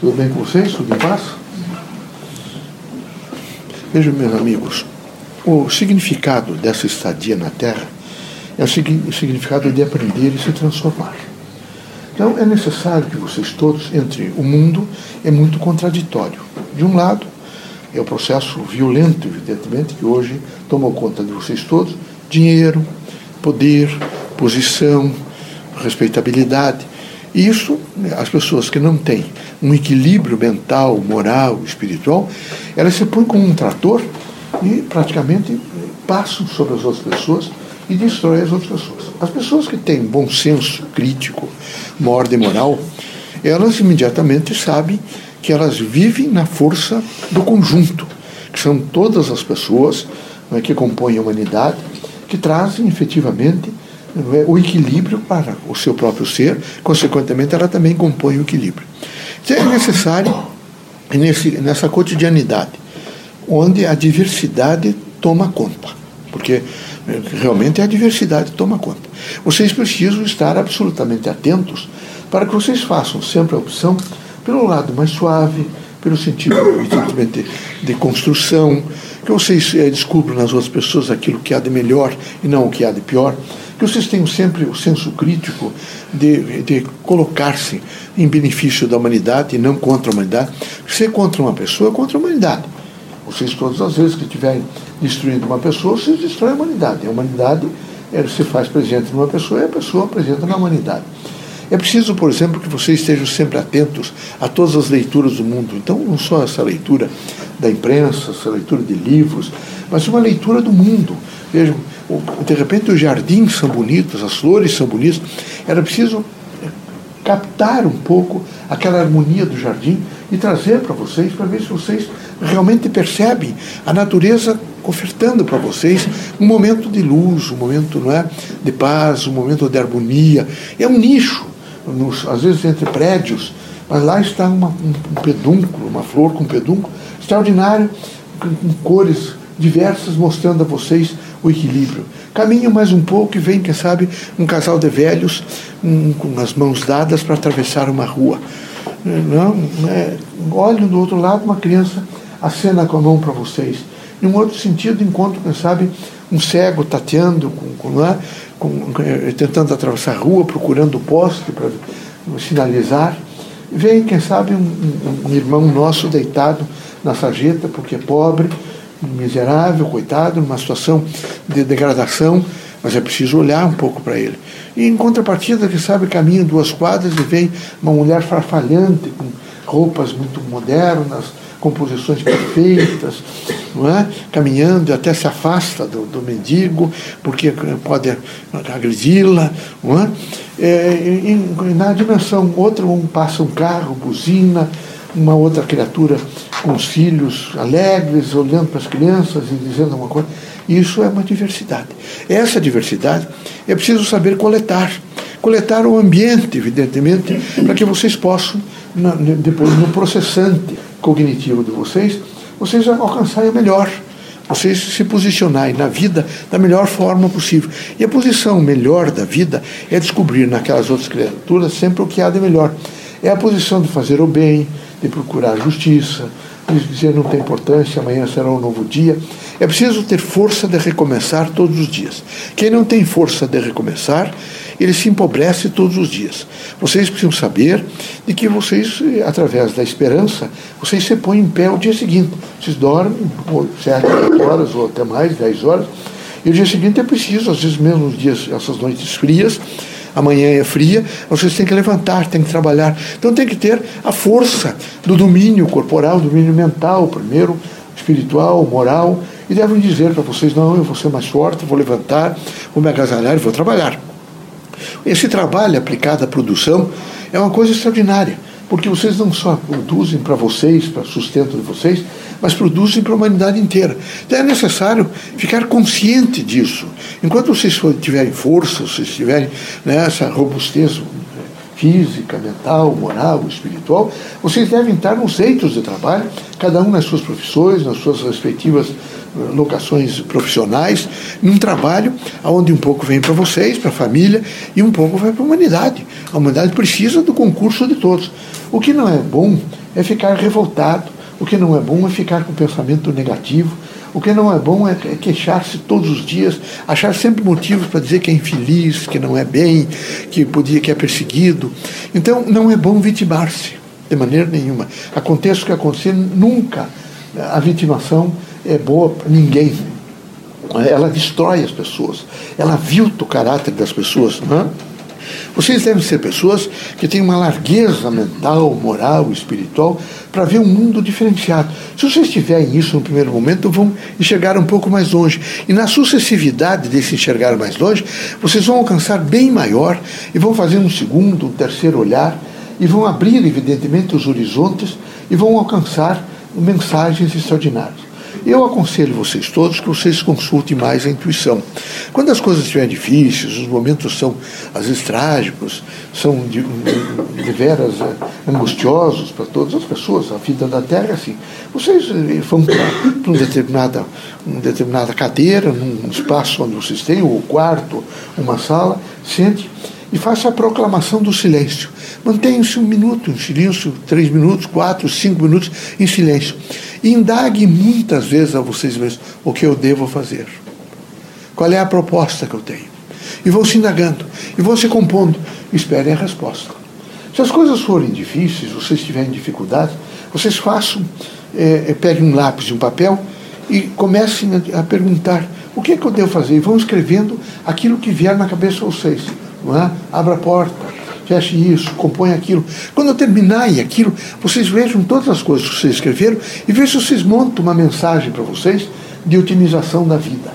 Tudo bem com vocês? Tudo em paz? Vejam, meus amigos, o significado dessa estadia na Terra é o significado de aprender e se transformar. Então é necessário que vocês todos entrem. O mundo é muito contraditório. De um lado, é o processo violento, evidentemente, que hoje tomou conta de vocês todos: dinheiro, poder, posição, respeitabilidade. Isso, as pessoas que não têm um equilíbrio mental, moral, espiritual, elas se põem como um trator e praticamente passam sobre as outras pessoas e destroem as outras pessoas. As pessoas que têm bom senso crítico, uma ordem moral, elas imediatamente sabem que elas vivem na força do conjunto, que são todas as pessoas né, que compõem a humanidade, que trazem efetivamente é, o equilíbrio para o seu próprio ser, consequentemente, ela também compõe o equilíbrio. Então, é necessário, nesse, nessa cotidianidade, onde a diversidade toma conta, porque é, realmente a diversidade toma conta. Vocês precisam estar absolutamente atentos para que vocês façam sempre a opção pelo lado mais suave, pelo sentido evidentemente de construção, que vocês é, descubram nas outras pessoas aquilo que há de melhor e não o que há de pior que vocês tenham sempre o senso crítico de, de colocar-se em benefício da humanidade e não contra a humanidade. Ser contra uma pessoa é contra a humanidade. Vocês, todas as vezes que estiverem destruindo uma pessoa, vocês destroem a humanidade. A humanidade é, se faz presente numa pessoa e a pessoa apresenta na humanidade. É preciso, por exemplo, que vocês estejam sempre atentos a todas as leituras do mundo. Então, não só essa leitura da imprensa, essa leitura de livros, mas uma leitura do mundo. Vejam, de repente os jardins são bonitos, as flores são bonitas. Era preciso captar um pouco aquela harmonia do jardim e trazer para vocês, para ver se vocês realmente percebem a natureza ofertando para vocês um momento de luz, um momento não é, de paz, um momento de harmonia. É um nicho, nos, às vezes entre prédios, mas lá está uma, um, pedúnculo, uma flor com pedúnculo extraordinário, com, com cores diversas, mostrando a vocês o equilíbrio. Caminho mais um pouco e vem, quem sabe, um casal de velhos um, com as mãos dadas para atravessar uma rua. Não, é, olho do outro lado uma criança acena com a mão para vocês. Em um outro sentido, encontro, quem sabe, um cego tateando, com, com, com, é, tentando atravessar a rua, procurando o poste para sinalizar. Vem, quem sabe, um, um irmão nosso deitado na sarjeta, porque é pobre, miserável, coitado, numa situação de degradação, mas é preciso olhar um pouco para ele. E em contrapartida, que sabe, caminha duas quadras e vem uma mulher farfalhante, com roupas muito modernas, composições perfeitas, não é? caminhando até se afasta do, do mendigo, porque pode agredi-la. Não é? É, e, na dimensão outra, um passa um carro, buzina, uma outra criatura com os filhos alegres, olhando para as crianças e dizendo alguma coisa. Isso é uma diversidade. Essa diversidade é preciso saber coletar. Coletar o ambiente, evidentemente, para que vocês possam, depois no processante cognitivo de vocês, vocês alcançarem o melhor. Vocês se posicionarem na vida da melhor forma possível. E a posição melhor da vida é descobrir naquelas outras criaturas sempre o que há de melhor. É a posição de fazer o bem, de procurar justiça, de dizer não tem importância, amanhã será um novo dia. É preciso ter força de recomeçar todos os dias. Quem não tem força de recomeçar, ele se empobrece todos os dias. Vocês precisam saber de que vocês, através da esperança, vocês se põem em pé o dia seguinte. Vocês dormem 7, 8 horas ou até mais, 10 horas, e o dia seguinte é preciso, às vezes mesmo nos dias, essas noites frias, amanhã é fria, vocês têm que levantar, têm que trabalhar. Então tem que ter a força do domínio corporal, do domínio mental, primeiro, espiritual, moral, e devem dizer para vocês: não, eu vou ser mais forte, vou levantar, vou me agasalhar e vou trabalhar. Esse trabalho aplicado à produção é uma coisa extraordinária, porque vocês não só produzem para vocês, para sustento de vocês, mas produzem para a humanidade inteira. Então é necessário ficar consciente disso. Enquanto vocês tiverem força, vocês tiverem né, essa robustez física, mental, moral, espiritual, vocês devem estar nos eitos de trabalho, cada um nas suas profissões, nas suas respectivas eh, locações profissionais, num trabalho onde um pouco vem para vocês, para a família, e um pouco vai para a humanidade. A humanidade precisa do concurso de todos. O que não é bom é ficar revoltado. O que não é bom é ficar com pensamento negativo. O que não é bom é queixar-se todos os dias, achar sempre motivos para dizer que é infeliz, que não é bem, que podia que é perseguido. Então não é bom vitimar-se de maneira nenhuma. Aconteça o que acontecer, nunca a vitimação é boa para ninguém. Ela destrói as pessoas, ela vilta o caráter das pessoas. Não é? Vocês devem ser pessoas que têm uma largueza mental, moral, espiritual, para ver um mundo diferenciado. Se vocês tiverem isso no primeiro momento, vão enxergar um pouco mais longe. E na sucessividade desse enxergar mais longe, vocês vão alcançar bem maior e vão fazer um segundo, um terceiro olhar e vão abrir, evidentemente, os horizontes e vão alcançar mensagens extraordinárias. Eu aconselho vocês todos que vocês consultem mais a intuição. Quando as coisas estiverem difíceis, os momentos são, às vezes, trágicos, são de, de veras é, angustiosos para todas as pessoas, a vida da Terra é assim. Vocês eh, vão para uma determinada, uma determinada cadeira, num espaço onde vocês têm, ou quarto, uma sala, sente e faça a proclamação do silêncio. Mantenha-se um minuto em silêncio, três minutos, quatro, cinco minutos em silêncio. E indague muitas vezes a vocês mesmos o que eu devo fazer. Qual é a proposta que eu tenho? E vão se indagando, e vão se compondo. Esperem a resposta. Se as coisas forem difíceis, vocês tiverem dificuldade, vocês façam, é, peguem um lápis e um papel e comecem a, a perguntar o que é que eu devo fazer. E vão escrevendo aquilo que vier na cabeça de vocês. Não é? Abra a porta, feche isso, compõe aquilo. Quando eu terminarem aquilo, vocês vejam todas as coisas que vocês escreveram e vejam se vocês montam uma mensagem para vocês de otimização da vida.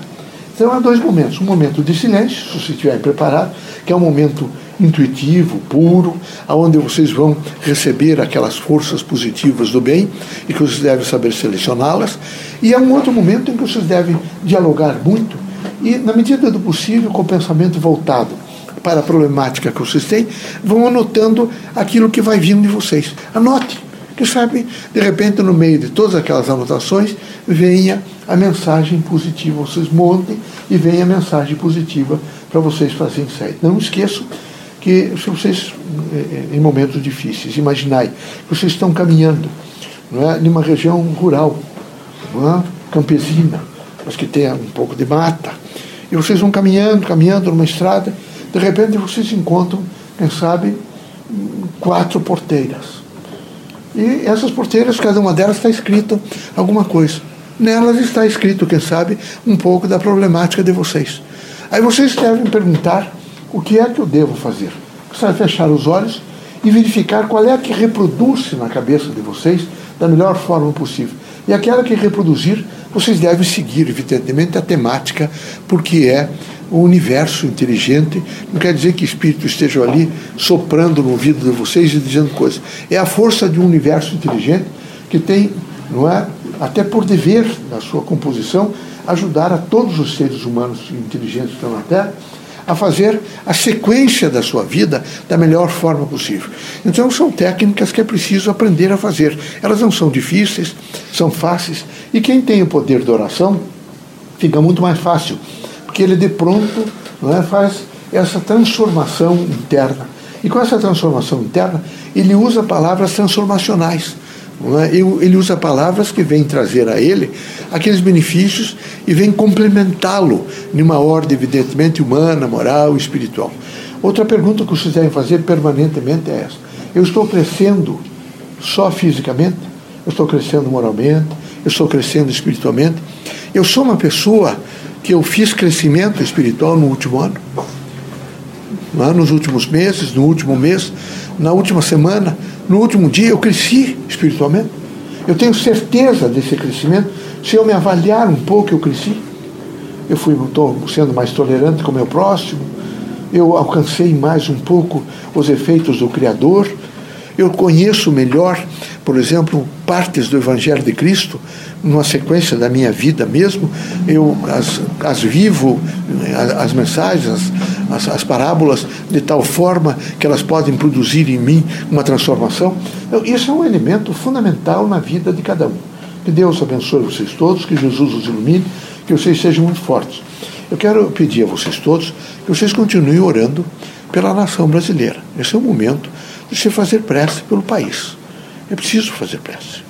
Então há dois momentos. Um momento de silêncio, se vocês estiverem preparados, que é um momento intuitivo, puro, aonde vocês vão receber aquelas forças positivas do bem e que vocês devem saber selecioná-las. E há um outro momento em que vocês devem dialogar muito e, na medida do possível, com o pensamento voltado para a problemática que vocês têm, vão anotando aquilo que vai vindo de vocês. Anote, que sabe, de repente, no meio de todas aquelas anotações, venha a mensagem positiva. Vocês montem e venha a mensagem positiva para vocês fazerem sair. Não esqueçam que se vocês, eh, em momentos difíceis, imaginai que vocês estão caminhando não é, numa região rural, é, campesina, mas que tenha um pouco de mata, e vocês vão caminhando, caminhando numa estrada, de repente vocês encontram, quem sabe, quatro porteiras. E essas porteiras, cada uma delas está escrito alguma coisa. Nelas está escrito, quem sabe, um pouco da problemática de vocês. Aí vocês devem perguntar o que é que eu devo fazer. Você vai fechar os olhos e verificar qual é a que reproduz na cabeça de vocês da melhor forma possível. E aquela que reproduzir, vocês devem seguir, evidentemente, a temática, porque é o universo inteligente. Não quer dizer que espírito esteja ali soprando no ouvido de vocês e dizendo coisas. É a força de um universo inteligente que tem, não é, até por dever na sua composição, ajudar a todos os seres humanos inteligentes que estão na Terra a fazer a sequência da sua vida da melhor forma possível. Então são técnicas que é preciso aprender a fazer. Elas não são difíceis, são fáceis, e quem tem o poder de oração fica muito mais fácil porque ele de pronto não é, faz essa transformação interna. E com essa transformação interna, ele usa palavras transformacionais. É? Ele usa palavras que vêm trazer a ele aqueles benefícios e vêm complementá-lo numa ordem, evidentemente, humana, moral, espiritual. Outra pergunta que vocês devem fazer permanentemente é essa: Eu estou crescendo só fisicamente? Eu estou crescendo moralmente? Eu estou crescendo espiritualmente? Eu sou uma pessoa que eu fiz crescimento espiritual no último ano, lá nos últimos meses, no último mês, na última semana, no último dia, eu cresci espiritualmente. Eu tenho certeza desse crescimento. Se eu me avaliar um pouco, eu cresci. Eu fui estou sendo mais tolerante com o meu próximo. Eu alcancei mais um pouco os efeitos do Criador. Eu conheço melhor, por exemplo, partes do Evangelho de Cristo, numa sequência da minha vida mesmo. Eu as, as vivo, as, mensagens, as, as, as, parábolas, de tal forma que elas podem produzir em mim uma transformação. Então, isso é um elemento fundamental na vida de cada um. Que Deus abençoe vocês todos, que Jesus os ilumine, que vocês sejam muito fortes. Eu quero pedir a vocês todos que vocês continuem orando pela nação brasileira. Esse é o momento de se fazer prece pelo país. É preciso fazer prece.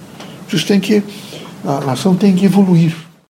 Têm que, a nação tem que evoluir.